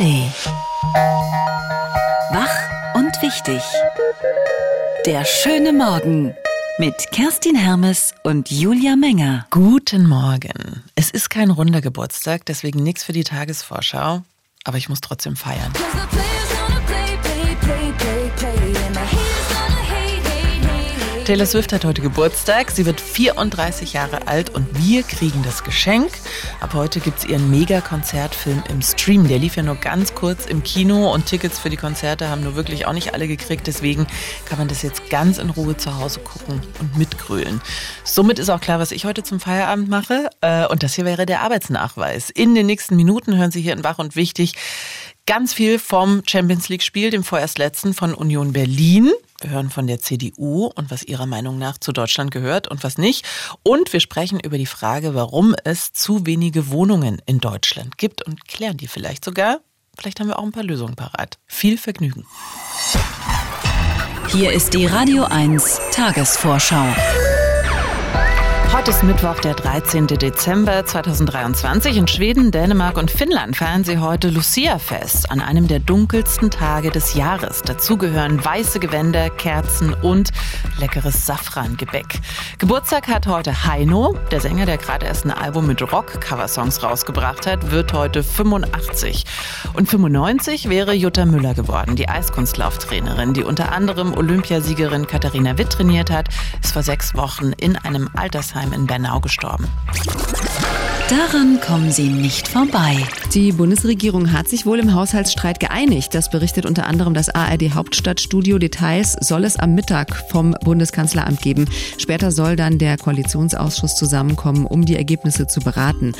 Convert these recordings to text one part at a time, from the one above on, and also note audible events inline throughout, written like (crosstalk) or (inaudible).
ARD. Wach und wichtig. Der schöne Morgen mit Kerstin Hermes und Julia Menger. Guten Morgen. Es ist kein runder Geburtstag, deswegen nichts für die Tagesvorschau, aber ich muss trotzdem feiern. Taylor Swift hat heute Geburtstag. Sie wird 34 Jahre alt und wir kriegen das Geschenk. Ab heute gibt es ihren Mega-Konzertfilm im Stream. Der lief ja nur ganz kurz im Kino und Tickets für die Konzerte haben nur wirklich auch nicht alle gekriegt. Deswegen kann man das jetzt ganz in Ruhe zu Hause gucken und mitgrölen. Somit ist auch klar, was ich heute zum Feierabend mache. Äh, und das hier wäre der Arbeitsnachweis. In den nächsten Minuten hören Sie hier in Wach und Wichtig ganz viel vom Champions League-Spiel, dem vorerst letzten von Union Berlin. Wir hören von der CDU und was ihrer Meinung nach zu Deutschland gehört und was nicht. Und wir sprechen über die Frage, warum es zu wenige Wohnungen in Deutschland gibt und klären die vielleicht sogar. Vielleicht haben wir auch ein paar Lösungen parat. Viel Vergnügen. Hier ist die Radio 1 Tagesvorschau. Heute ist Mittwoch, der 13. Dezember 2023. In Schweden, Dänemark und Finnland feiern sie heute Lucia-Fest, an einem der dunkelsten Tage des Jahres. Dazu gehören weiße Gewänder, Kerzen und leckeres Safrangebäck. Geburtstag hat heute Heino, der Sänger, der gerade erst ein Album mit Rock-Cover-Songs rausgebracht hat, wird heute 85. Und 95 wäre Jutta Müller geworden, die Eiskunstlauftrainerin, die unter anderem Olympiasiegerin Katharina Witt trainiert hat, ist vor sechs Wochen in einem Altersheim Altersheim in Bernau gestorben. Daran kommen Sie nicht vorbei. Die Bundesregierung hat sich wohl im Haushaltsstreit geeinigt. Das berichtet unter anderem das ARD Hauptstadtstudio. Details soll es am Mittag vom Bundeskanzleramt geben. Später soll dann der Koalitionsausschuss zusammenkommen, um die Ergebnisse zu beraten.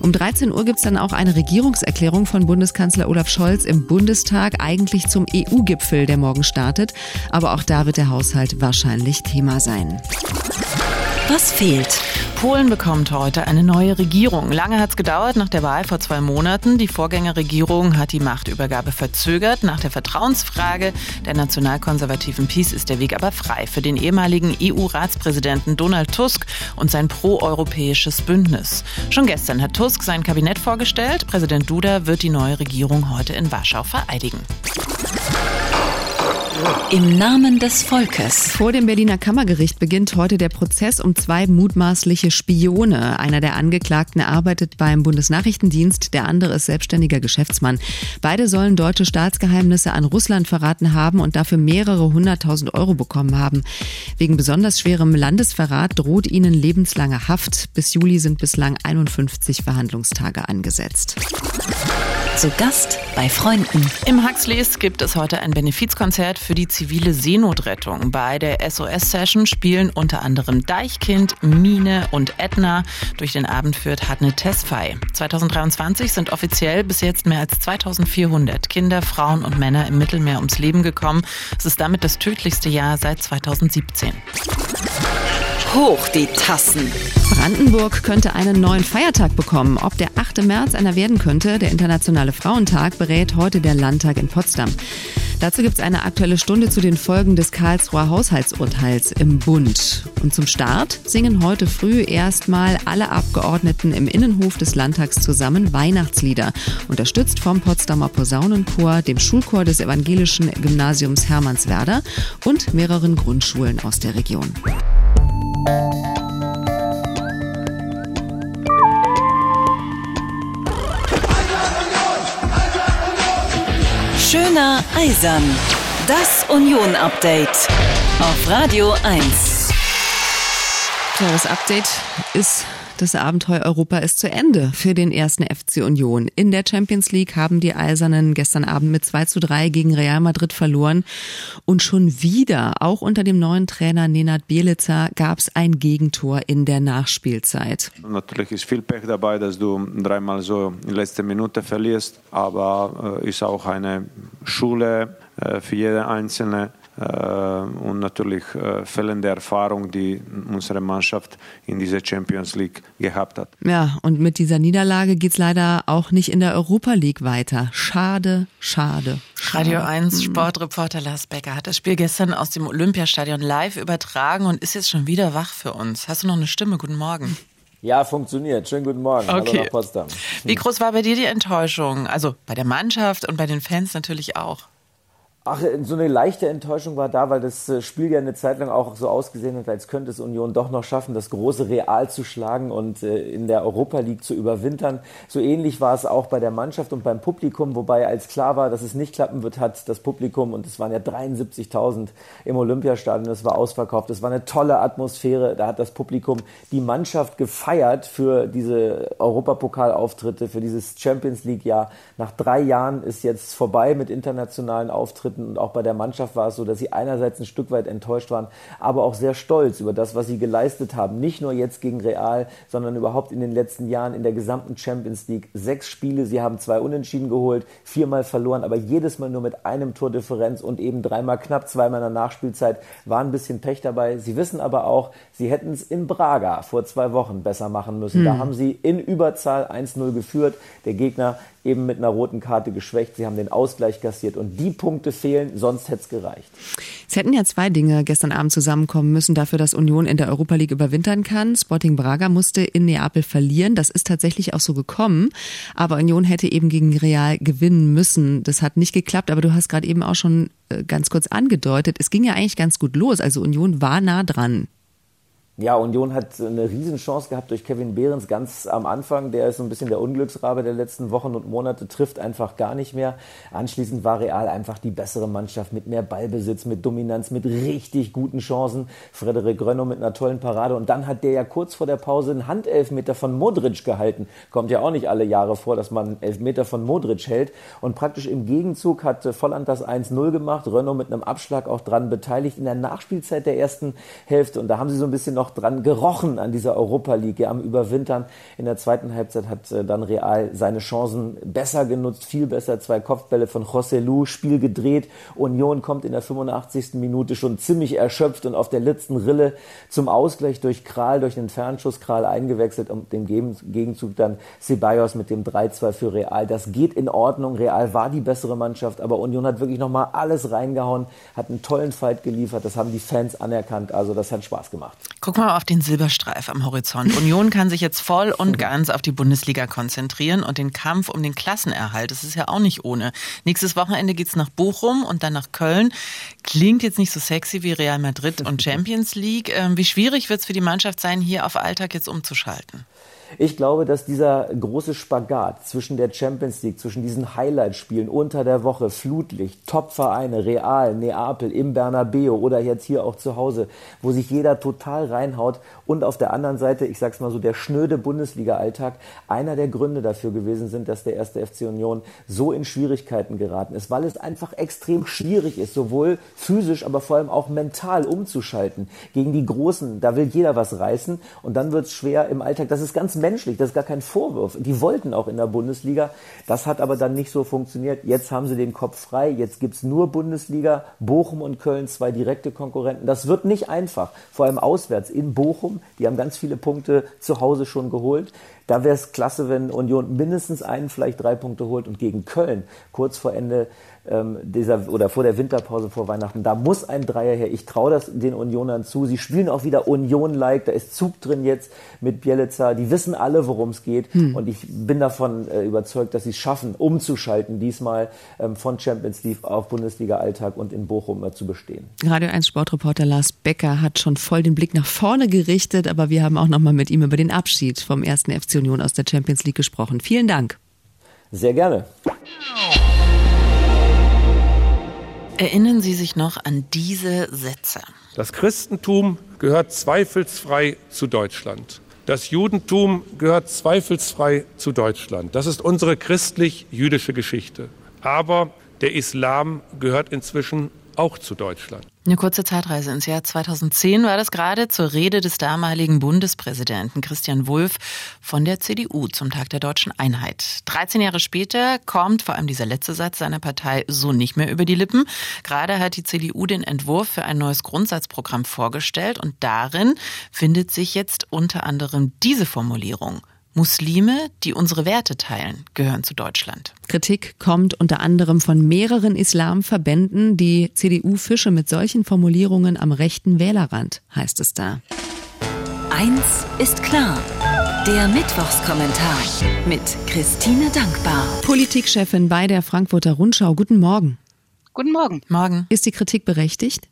Um 13 Uhr gibt es dann auch eine Regierungserklärung von Bundeskanzler Olaf Scholz im Bundestag, eigentlich zum EU-Gipfel, der morgen startet. Aber auch da wird der Haushalt wahrscheinlich Thema sein. Was fehlt? Polen bekommt heute eine neue Regierung. Lange hat es gedauert nach der Wahl vor zwei Monaten. Die Vorgängerregierung hat die Machtübergabe verzögert. Nach der Vertrauensfrage der nationalkonservativen PiS ist der Weg aber frei für den ehemaligen EU-Ratspräsidenten Donald Tusk und sein proeuropäisches Bündnis. Schon gestern hat Tusk sein Kabinett vorgestellt. Präsident Duda wird die neue Regierung heute in Warschau vereidigen. Im Namen des Volkes. Vor dem Berliner Kammergericht beginnt heute der Prozess um zwei mutmaßliche Spione. Einer der Angeklagten arbeitet beim Bundesnachrichtendienst, der andere ist selbstständiger Geschäftsmann. Beide sollen deutsche Staatsgeheimnisse an Russland verraten haben und dafür mehrere hunderttausend Euro bekommen haben. Wegen besonders schwerem Landesverrat droht ihnen lebenslange Haft. Bis Juli sind bislang 51 Verhandlungstage angesetzt. Zu Gast bei Freunden. Im Huxleys gibt es heute ein Benefizkonzert für die zivile Seenotrettung. Bei der SOS-Session spielen unter anderem Deichkind, Mine und Edna. Durch den Abend führt Hadne Tesfay. 2023 sind offiziell bis jetzt mehr als 2400 Kinder, Frauen und Männer im Mittelmeer ums Leben gekommen. Es ist damit das tödlichste Jahr seit 2017. Hoch die Tassen. Brandenburg könnte einen neuen Feiertag bekommen. Ob der 8. März einer werden könnte, der Internationale Frauentag, berät heute der Landtag in Potsdam. Dazu gibt es eine aktuelle Stunde zu den Folgen des Karlsruher Haushaltsurteils im Bund. Und zum Start singen heute früh erstmal alle Abgeordneten im Innenhof des Landtags zusammen Weihnachtslieder, unterstützt vom Potsdamer Posaunenchor, dem Schulchor des evangelischen Gymnasiums Hermannswerder und mehreren Grundschulen aus der Region. Schöner Eisern. Das Union-Update auf Radio 1. Tja, das Update ist das Abenteuer Europa ist zu Ende für den ersten FC Union. In der Champions League haben die Eisernen gestern Abend mit 2 zu 3 gegen Real Madrid verloren. Und schon wieder, auch unter dem neuen Trainer Nenad Bielica, gab es ein Gegentor in der Nachspielzeit. Natürlich ist viel Pech dabei, dass du dreimal so in letzter Minute verlierst, aber äh, ist auch eine Schule äh, für jede Einzelne äh, und natürlich äh, fehlende Erfahrung, die unsere Mannschaft in dieser Champions League gehabt hat. Ja, und mit dieser Niederlage geht es leider auch nicht in der Europa League weiter. Schade, schade. schade. Radio 1 Sportreporter Lars Becker hat das Spiel gestern aus dem Olympiastadion live übertragen und ist jetzt schon wieder wach für uns. Hast du noch eine Stimme? Guten Morgen. Ja, funktioniert. Schönen guten Morgen. Okay. Hallo nach Potsdam. Wie groß war bei dir die Enttäuschung? Also bei der Mannschaft und bei den Fans natürlich auch. Ach, so eine leichte Enttäuschung war da, weil das äh, Spiel ja eine Zeit lang auch so ausgesehen hat, als könnte es Union doch noch schaffen, das große Real zu schlagen und äh, in der Europa League zu überwintern. So ähnlich war es auch bei der Mannschaft und beim Publikum, wobei als klar war, dass es nicht klappen wird, hat das Publikum, und es waren ja 73.000 im Olympiastadion, das war ausverkauft, es war eine tolle Atmosphäre, da hat das Publikum die Mannschaft gefeiert für diese Europapokalauftritte, für dieses Champions League-Jahr. Nach drei Jahren ist jetzt vorbei mit internationalen Auftritten Auftritten und auch bei der Mannschaft war es so, dass sie einerseits ein Stück weit enttäuscht waren, aber auch sehr stolz über das, was sie geleistet haben. Nicht nur jetzt gegen Real, sondern überhaupt in den letzten Jahren in der gesamten Champions League. Sechs Spiele, sie haben zwei Unentschieden geholt, viermal verloren, aber jedes Mal nur mit einem Tordifferenz und eben dreimal knapp, zweimal in der Nachspielzeit. War ein bisschen Pech dabei. Sie wissen aber auch, sie hätten es in Braga vor zwei Wochen besser machen müssen. Hm. Da haben sie in Überzahl 1-0 geführt. Der Gegner eben mit einer roten Karte geschwächt. Sie haben den Ausgleich kassiert und die Punkte fehlen, sonst hätte es gereicht. Es hätten ja zwei Dinge gestern Abend zusammenkommen müssen dafür, dass Union in der Europa League überwintern kann. Sporting Braga musste in Neapel verlieren. Das ist tatsächlich auch so gekommen. Aber Union hätte eben gegen Real gewinnen müssen. Das hat nicht geklappt. Aber du hast gerade eben auch schon äh, ganz kurz angedeutet, es ging ja eigentlich ganz gut los. Also Union war nah dran. Ja, Union hat eine Riesenchance gehabt durch Kevin Behrens ganz am Anfang. Der ist so ein bisschen der Unglücksrabe der letzten Wochen und Monate, trifft einfach gar nicht mehr. Anschließend war Real einfach die bessere Mannschaft mit mehr Ballbesitz, mit Dominanz, mit richtig guten Chancen. Frederik Rönno mit einer tollen Parade. Und dann hat der ja kurz vor der Pause einen Handelfmeter von Modric gehalten. Kommt ja auch nicht alle Jahre vor, dass man einen Elfmeter von Modric hält. Und praktisch im Gegenzug hat Volland das 1-0 gemacht. Rönno mit einem Abschlag auch dran beteiligt in der Nachspielzeit der ersten Hälfte. Und da haben sie so ein bisschen noch noch dran gerochen an dieser Europa League ja, am Überwintern. In der zweiten Halbzeit hat äh, dann Real seine Chancen besser genutzt, viel besser. Zwei Kopfbälle von José Lu, Spiel gedreht. Union kommt in der 85. Minute schon ziemlich erschöpft und auf der letzten Rille zum Ausgleich durch Kral, durch den Fernschuss Kral eingewechselt und dem Gegenzug dann Ceballos mit dem 3-2 für Real. Das geht in Ordnung. Real war die bessere Mannschaft, aber Union hat wirklich nochmal alles reingehauen, hat einen tollen Fight geliefert. Das haben die Fans anerkannt. Also das hat Spaß gemacht. Guck mal auf den Silberstreif am Horizont. Union kann sich jetzt voll und ganz auf die Bundesliga konzentrieren und den Kampf um den Klassenerhalt. Das ist ja auch nicht ohne. Nächstes Wochenende geht's nach Bochum und dann nach Köln. Klingt jetzt nicht so sexy wie Real Madrid und (laughs) Champions League. Ähm, wie schwierig wird's für die Mannschaft sein, hier auf Alltag jetzt umzuschalten? Ich glaube, dass dieser große Spagat zwischen der Champions League, zwischen diesen Highlight-Spielen unter der Woche, Flutlicht, Top-Vereine, Real, Neapel, im Bernabeu oder jetzt hier auch zu Hause, wo sich jeder total reinhaut und auf der anderen Seite, ich sag's mal so, der schnöde Bundesliga-Alltag einer der Gründe dafür gewesen sind, dass der erste FC Union so in Schwierigkeiten geraten ist, weil es einfach extrem schwierig ist, sowohl physisch, aber vor allem auch mental umzuschalten. Gegen die Großen, da will jeder was reißen und dann wird's schwer im Alltag. Das ist ganz menschlich, das ist gar kein Vorwurf. Die wollten auch in der Bundesliga. Das hat aber dann nicht so funktioniert. Jetzt haben sie den Kopf frei. Jetzt gibt's nur Bundesliga. Bochum und Köln, zwei direkte Konkurrenten. Das wird nicht einfach. Vor allem auswärts in Bochum. Die haben ganz viele Punkte zu Hause schon geholt. Da wäre es klasse, wenn Union mindestens einen, vielleicht drei Punkte holt und gegen Köln kurz vor Ende ähm, dieser oder vor der Winterpause vor Weihnachten. Da muss ein Dreier her. Ich traue das den Unionern zu. Sie spielen auch wieder Union-like. Da ist Zug drin jetzt mit Bielica. Die wissen alle, worum es geht. Hm. Und ich bin davon äh, überzeugt, dass sie es schaffen, umzuschalten, diesmal ähm, von Champions League auf Bundesliga-Alltag und in Bochum äh, zu bestehen. Radio 1 Sportreporter Lars Becker hat schon voll den Blick nach vorne gerichtet, aber wir haben auch noch mal mit ihm über den Abschied vom ersten FC Union aus der Champions League gesprochen. Vielen Dank. Sehr gerne. Erinnern Sie sich noch an diese Sätze? Das Christentum gehört zweifelsfrei zu Deutschland. Das Judentum gehört zweifelsfrei zu Deutschland. Das ist unsere christlich-jüdische Geschichte. Aber der Islam gehört inzwischen auch zu Deutschland. Eine kurze Zeitreise ins Jahr 2010 war das gerade zur Rede des damaligen Bundespräsidenten Christian Wulff von der CDU zum Tag der deutschen Einheit. 13 Jahre später kommt vor allem dieser letzte Satz seiner Partei so nicht mehr über die Lippen. Gerade hat die CDU den Entwurf für ein neues Grundsatzprogramm vorgestellt und darin findet sich jetzt unter anderem diese Formulierung. Muslime, die unsere Werte teilen, gehören zu Deutschland. Kritik kommt unter anderem von mehreren Islamverbänden. Die CDU fische mit solchen Formulierungen am rechten Wählerrand, heißt es da. Eins ist klar. Der Mittwochskommentar mit Christine Dankbar. Politikchefin bei der Frankfurter Rundschau. Guten Morgen. Guten Morgen. Morgen. Ist die Kritik berechtigt?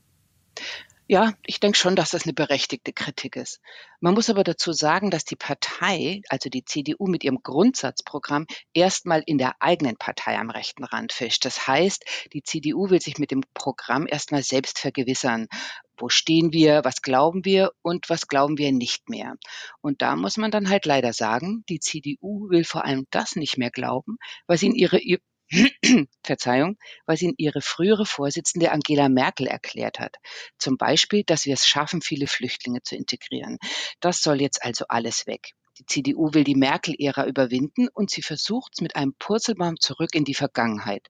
Ja, ich denke schon, dass das eine berechtigte Kritik ist. Man muss aber dazu sagen, dass die Partei, also die CDU mit ihrem Grundsatzprogramm, erstmal in der eigenen Partei am rechten Rand fischt. Das heißt, die CDU will sich mit dem Programm erstmal selbst vergewissern. Wo stehen wir? Was glauben wir? Und was glauben wir nicht mehr? Und da muss man dann halt leider sagen, die CDU will vor allem das nicht mehr glauben, was in ihre (clears throat) Verzeihung, was ihn ihre frühere Vorsitzende Angela Merkel erklärt hat. Zum Beispiel, dass wir es schaffen, viele Flüchtlinge zu integrieren. Das soll jetzt also alles weg. Die CDU will die Merkel-Ära überwinden und sie versucht es mit einem Purzelbaum zurück in die Vergangenheit.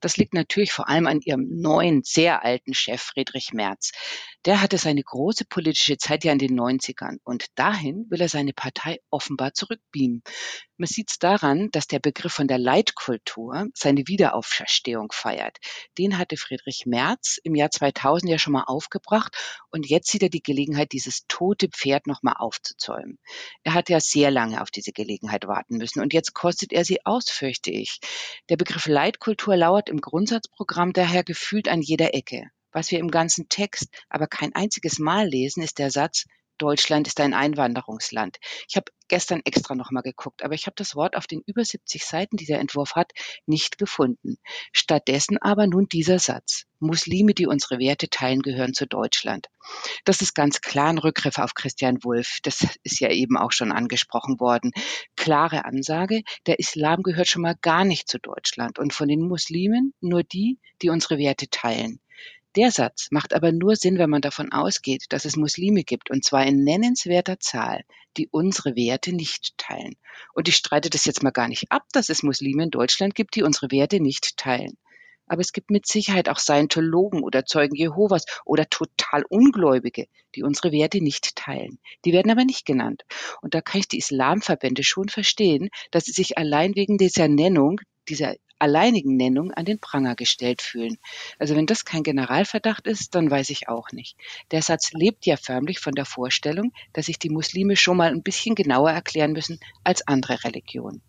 Das liegt natürlich vor allem an ihrem neuen, sehr alten Chef Friedrich Merz. Der hatte seine große politische Zeit ja in den 90ern und dahin will er seine Partei offenbar zurückbeamen. Man sieht es daran, dass der Begriff von der Leitkultur seine Wiederauferstehung feiert. Den hatte Friedrich Merz im Jahr 2000 ja schon mal aufgebracht und jetzt sieht er die Gelegenheit, dieses tote Pferd nochmal aufzuzäumen. Er hat ja sehr lange auf diese Gelegenheit warten müssen und jetzt kostet er sie aus, fürchte ich. Der Begriff Leitkultur lauert im Grundsatzprogramm daher gefühlt an jeder Ecke. Was wir im ganzen Text aber kein einziges Mal lesen, ist der Satz, Deutschland ist ein Einwanderungsland. Ich habe gestern extra nochmal geguckt, aber ich habe das Wort auf den über 70 Seiten, die der Entwurf hat, nicht gefunden. Stattdessen aber nun dieser Satz. Muslime, die unsere Werte teilen, gehören zu Deutschland. Das ist ganz klar ein Rückgriff auf Christian Wulff. Das ist ja eben auch schon angesprochen worden. Klare Ansage, der Islam gehört schon mal gar nicht zu Deutschland und von den Muslimen nur die, die unsere Werte teilen. Der Satz macht aber nur Sinn, wenn man davon ausgeht, dass es Muslime gibt, und zwar in nennenswerter Zahl, die unsere Werte nicht teilen. Und ich streite das jetzt mal gar nicht ab, dass es Muslime in Deutschland gibt, die unsere Werte nicht teilen. Aber es gibt mit Sicherheit auch Scientologen oder Zeugen Jehovas oder total Ungläubige, die unsere Werte nicht teilen. Die werden aber nicht genannt. Und da kann ich die Islamverbände schon verstehen, dass sie sich allein wegen dieser Nennung, dieser alleinigen Nennung an den Pranger gestellt fühlen. Also wenn das kein Generalverdacht ist, dann weiß ich auch nicht. Der Satz lebt ja förmlich von der Vorstellung, dass sich die Muslime schon mal ein bisschen genauer erklären müssen als andere Religionen.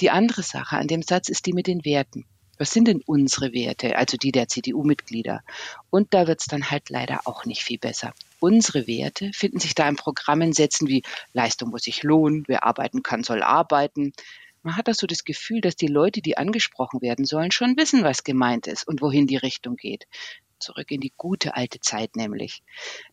Die andere Sache an dem Satz ist die mit den Werten. Was sind denn unsere Werte, also die der CDU-Mitglieder? Und da wird's dann halt leider auch nicht viel besser. Unsere Werte finden sich da in Programmen Sätzen wie Leistung muss sich lohnen, wer arbeiten kann, soll arbeiten, man hat das so das Gefühl, dass die Leute, die angesprochen werden sollen, schon wissen, was gemeint ist und wohin die Richtung geht. Zurück in die gute alte Zeit nämlich.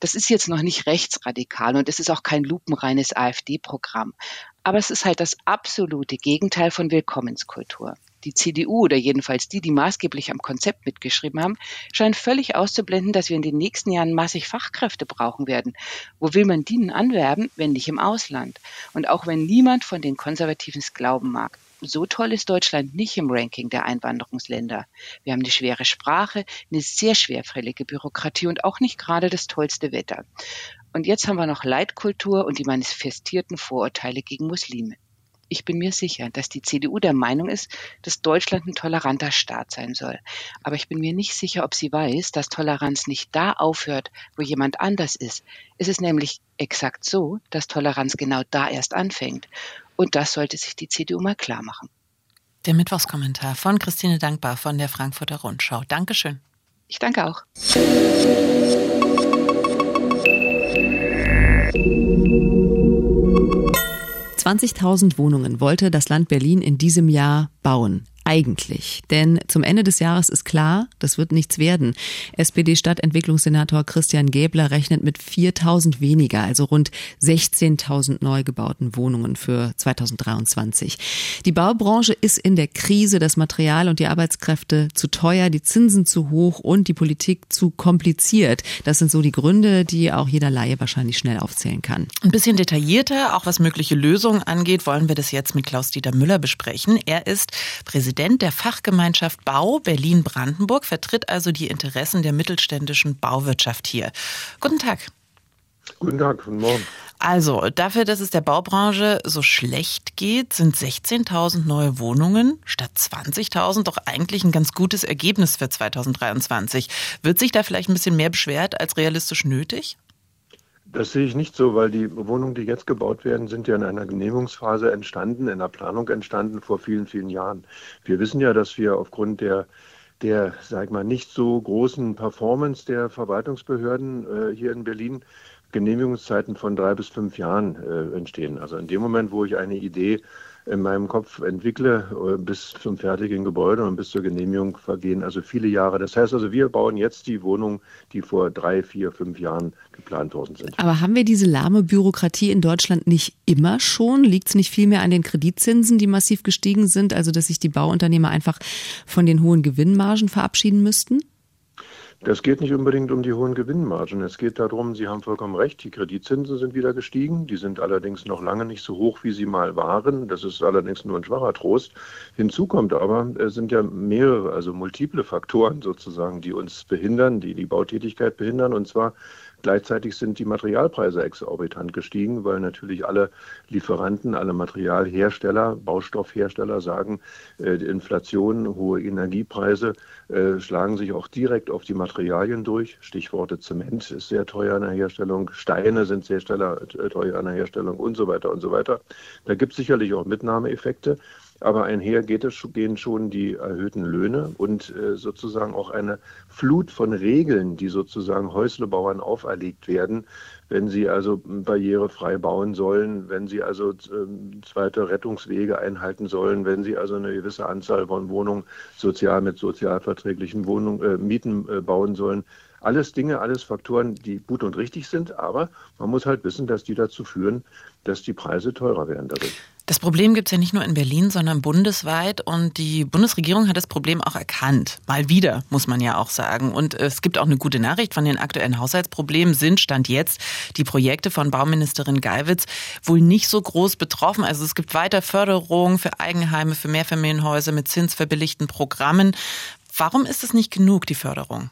Das ist jetzt noch nicht rechtsradikal und es ist auch kein lupenreines AfD-Programm. Aber es ist halt das absolute Gegenteil von Willkommenskultur die CDU oder jedenfalls die, die maßgeblich am Konzept mitgeschrieben haben, scheinen völlig auszublenden, dass wir in den nächsten Jahren massig Fachkräfte brauchen werden. Wo will man die denn anwerben, wenn nicht im Ausland? Und auch wenn niemand von den Konservativen es glauben mag. So toll ist Deutschland nicht im Ranking der Einwanderungsländer. Wir haben eine schwere Sprache, eine sehr schwerfällige Bürokratie und auch nicht gerade das tollste Wetter. Und jetzt haben wir noch Leitkultur und die manifestierten Vorurteile gegen Muslime. Ich bin mir sicher, dass die CDU der Meinung ist, dass Deutschland ein toleranter Staat sein soll. Aber ich bin mir nicht sicher, ob sie weiß, dass Toleranz nicht da aufhört, wo jemand anders ist. Es ist nämlich exakt so, dass Toleranz genau da erst anfängt. Und das sollte sich die CDU mal klar machen. Der Mittwochskommentar von Christine Dankbar von der Frankfurter Rundschau. Dankeschön. Ich danke auch. 20.000 Wohnungen wollte das Land Berlin in diesem Jahr bauen eigentlich? Denn zum Ende des Jahres ist klar, das wird nichts werden. SPD-Stadtentwicklungssenator Christian Gäbler rechnet mit 4000 weniger, also rund 16.000 neu gebauten Wohnungen für 2023. Die Baubranche ist in der Krise, das Material und die Arbeitskräfte zu teuer, die Zinsen zu hoch und die Politik zu kompliziert. Das sind so die Gründe, die auch jeder Laie wahrscheinlich schnell aufzählen kann. Ein bisschen detaillierter, auch was mögliche Lösungen angeht, wollen wir das jetzt mit Klaus-Dieter Müller besprechen. Er ist Präsident Präsident der Fachgemeinschaft Bau Berlin-Brandenburg, vertritt also die Interessen der mittelständischen Bauwirtschaft hier. Guten Tag. Guten Tag, guten Morgen. Also, dafür, dass es der Baubranche so schlecht geht, sind 16.000 neue Wohnungen statt 20.000 doch eigentlich ein ganz gutes Ergebnis für 2023. Wird sich da vielleicht ein bisschen mehr beschwert als realistisch nötig? Das sehe ich nicht so, weil die Wohnungen, die jetzt gebaut werden, sind ja in einer Genehmigungsphase entstanden, in einer Planung entstanden vor vielen, vielen Jahren. Wir wissen ja, dass wir aufgrund der der, sag mal, nicht so großen Performance der Verwaltungsbehörden äh, hier in Berlin Genehmigungszeiten von drei bis fünf Jahren äh, entstehen. Also in dem Moment, wo ich eine Idee in meinem Kopf entwickle, äh, bis zum fertigen Gebäude und bis zur Genehmigung vergehen also viele Jahre. Das heißt also, wir bauen jetzt die Wohnungen, die vor drei, vier, fünf Jahren geplant worden sind. Aber haben wir diese lahme Bürokratie in Deutschland nicht immer schon? Liegt es nicht vielmehr an den Kreditzinsen, die massiv gestiegen sind, also dass sich die Bauunternehmer einfach von den hohen Gewinnmargen verabschieden müssten? Das geht nicht unbedingt um die hohen Gewinnmargen. Es geht darum, Sie haben vollkommen recht, die Kreditzinsen sind wieder gestiegen. Die sind allerdings noch lange nicht so hoch, wie sie mal waren. Das ist allerdings nur ein schwacher Trost. Hinzu kommt aber, es sind ja mehrere, also multiple Faktoren sozusagen, die uns behindern, die die Bautätigkeit behindern. Und zwar Gleichzeitig sind die Materialpreise exorbitant gestiegen, weil natürlich alle Lieferanten, alle Materialhersteller, Baustoffhersteller sagen, äh, die Inflation, hohe Energiepreise äh, schlagen sich auch direkt auf die Materialien durch. Stichworte Zement ist sehr teuer an der Herstellung, Steine sind sehr äh, teuer an der Herstellung und so weiter und so weiter. Da gibt es sicherlich auch Mitnahmeeffekte. Aber einher geht es, gehen schon die erhöhten Löhne und äh, sozusagen auch eine Flut von Regeln, die sozusagen Häuslebauern auferlegt werden, wenn sie also barrierefrei bauen sollen, wenn sie also äh, zweite Rettungswege einhalten sollen, wenn sie also eine gewisse Anzahl von Wohnungen sozial mit sozialverträglichen Wohnungen, äh, Mieten äh, bauen sollen. Alles Dinge, alles Faktoren, die gut und richtig sind, aber man muss halt wissen, dass die dazu führen, dass die Preise teurer werden dadurch. Das Problem gibt es ja nicht nur in Berlin, sondern bundesweit. Und die Bundesregierung hat das Problem auch erkannt. Mal wieder, muss man ja auch sagen. Und es gibt auch eine gute Nachricht. Von den aktuellen Haushaltsproblemen sind, stand jetzt, die Projekte von Bauministerin Geiwitz wohl nicht so groß betroffen. Also es gibt weiter Förderung für Eigenheime, für Mehrfamilienhäuser mit zinsverbilligten Programmen. Warum ist es nicht genug, die Förderung?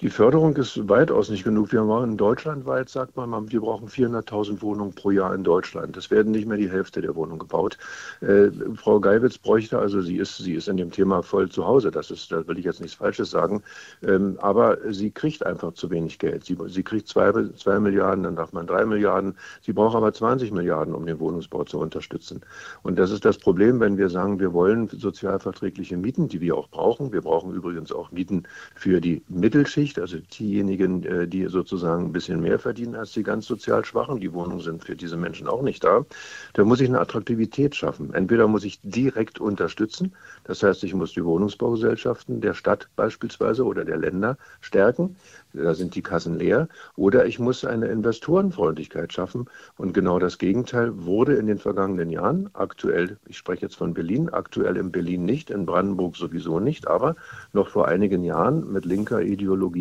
Die Förderung ist weitaus nicht genug. Wir machen deutschlandweit, sagt man, wir brauchen 400.000 Wohnungen pro Jahr in Deutschland. Es werden nicht mehr die Hälfte der Wohnungen gebaut. Äh, Frau Geiwitz bräuchte, also sie ist, sie ist in dem Thema voll zu Hause. Das ist, da will ich jetzt nichts Falsches sagen. Ähm, aber sie kriegt einfach zu wenig Geld. Sie, sie kriegt zwei, zwei Milliarden, dann darf man drei Milliarden. Sie braucht aber 20 Milliarden, um den Wohnungsbau zu unterstützen. Und das ist das Problem, wenn wir sagen, wir wollen sozialverträgliche Mieten, die wir auch brauchen. Wir brauchen übrigens auch Mieten für die Mittelschicht nicht. Also diejenigen, äh, die sozusagen ein bisschen mehr verdienen als die ganz sozial Schwachen, die Wohnungen sind für diese Menschen auch nicht da. Da muss ich eine Attraktivität schaffen. Entweder muss ich direkt unterstützen, das heißt, ich muss die Wohnungsbaugesellschaften der Stadt beispielsweise oder der Länder stärken. Da sind die Kassen leer. Oder ich muss eine Investorenfreundlichkeit schaffen. Und genau das Gegenteil wurde in den vergangenen Jahren aktuell, ich spreche jetzt von Berlin, aktuell in Berlin nicht, in Brandenburg sowieso nicht, aber noch vor einigen Jahren mit linker Ideologie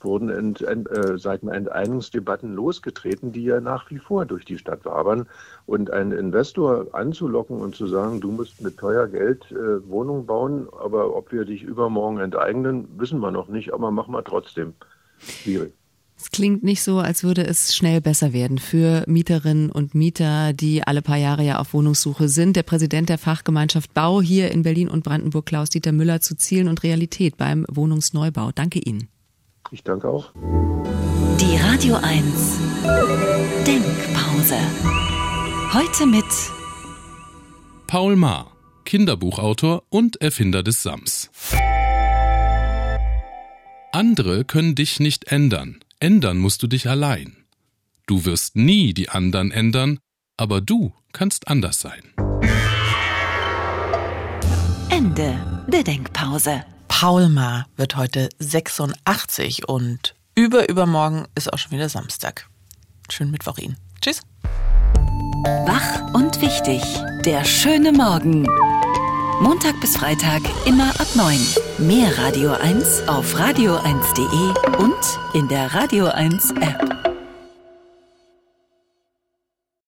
wurden ent, ent, äh, seit Enteignungsdebatten losgetreten, die ja nach wie vor durch die Stadt wabern. Und einen Investor anzulocken und zu sagen, du musst mit teuer Geld äh, Wohnungen bauen, aber ob wir dich übermorgen enteignen, wissen wir noch nicht, aber machen wir trotzdem. Schwierig. Es klingt nicht so, als würde es schnell besser werden für Mieterinnen und Mieter, die alle paar Jahre ja auf Wohnungssuche sind. Der Präsident der Fachgemeinschaft Bau hier in Berlin und Brandenburg, Klaus-Dieter Müller, zu Zielen und Realität beim Wohnungsneubau. Danke Ihnen. Ich danke auch. Die Radio 1 Denkpause. Heute mit Paul Maar, Kinderbuchautor und Erfinder des Sams. Andere können dich nicht ändern. Ändern musst du dich allein. Du wirst nie die anderen ändern, aber du kannst anders sein. Ende der Denkpause. Paulma wird heute 86 und überübermorgen ist auch schon wieder Samstag. Schönen Mittwoch Ihnen. Tschüss. Wach und wichtig. Der schöne Morgen. Montag bis Freitag immer ab 9. Mehr Radio 1 auf radio1.de und in der Radio 1 App.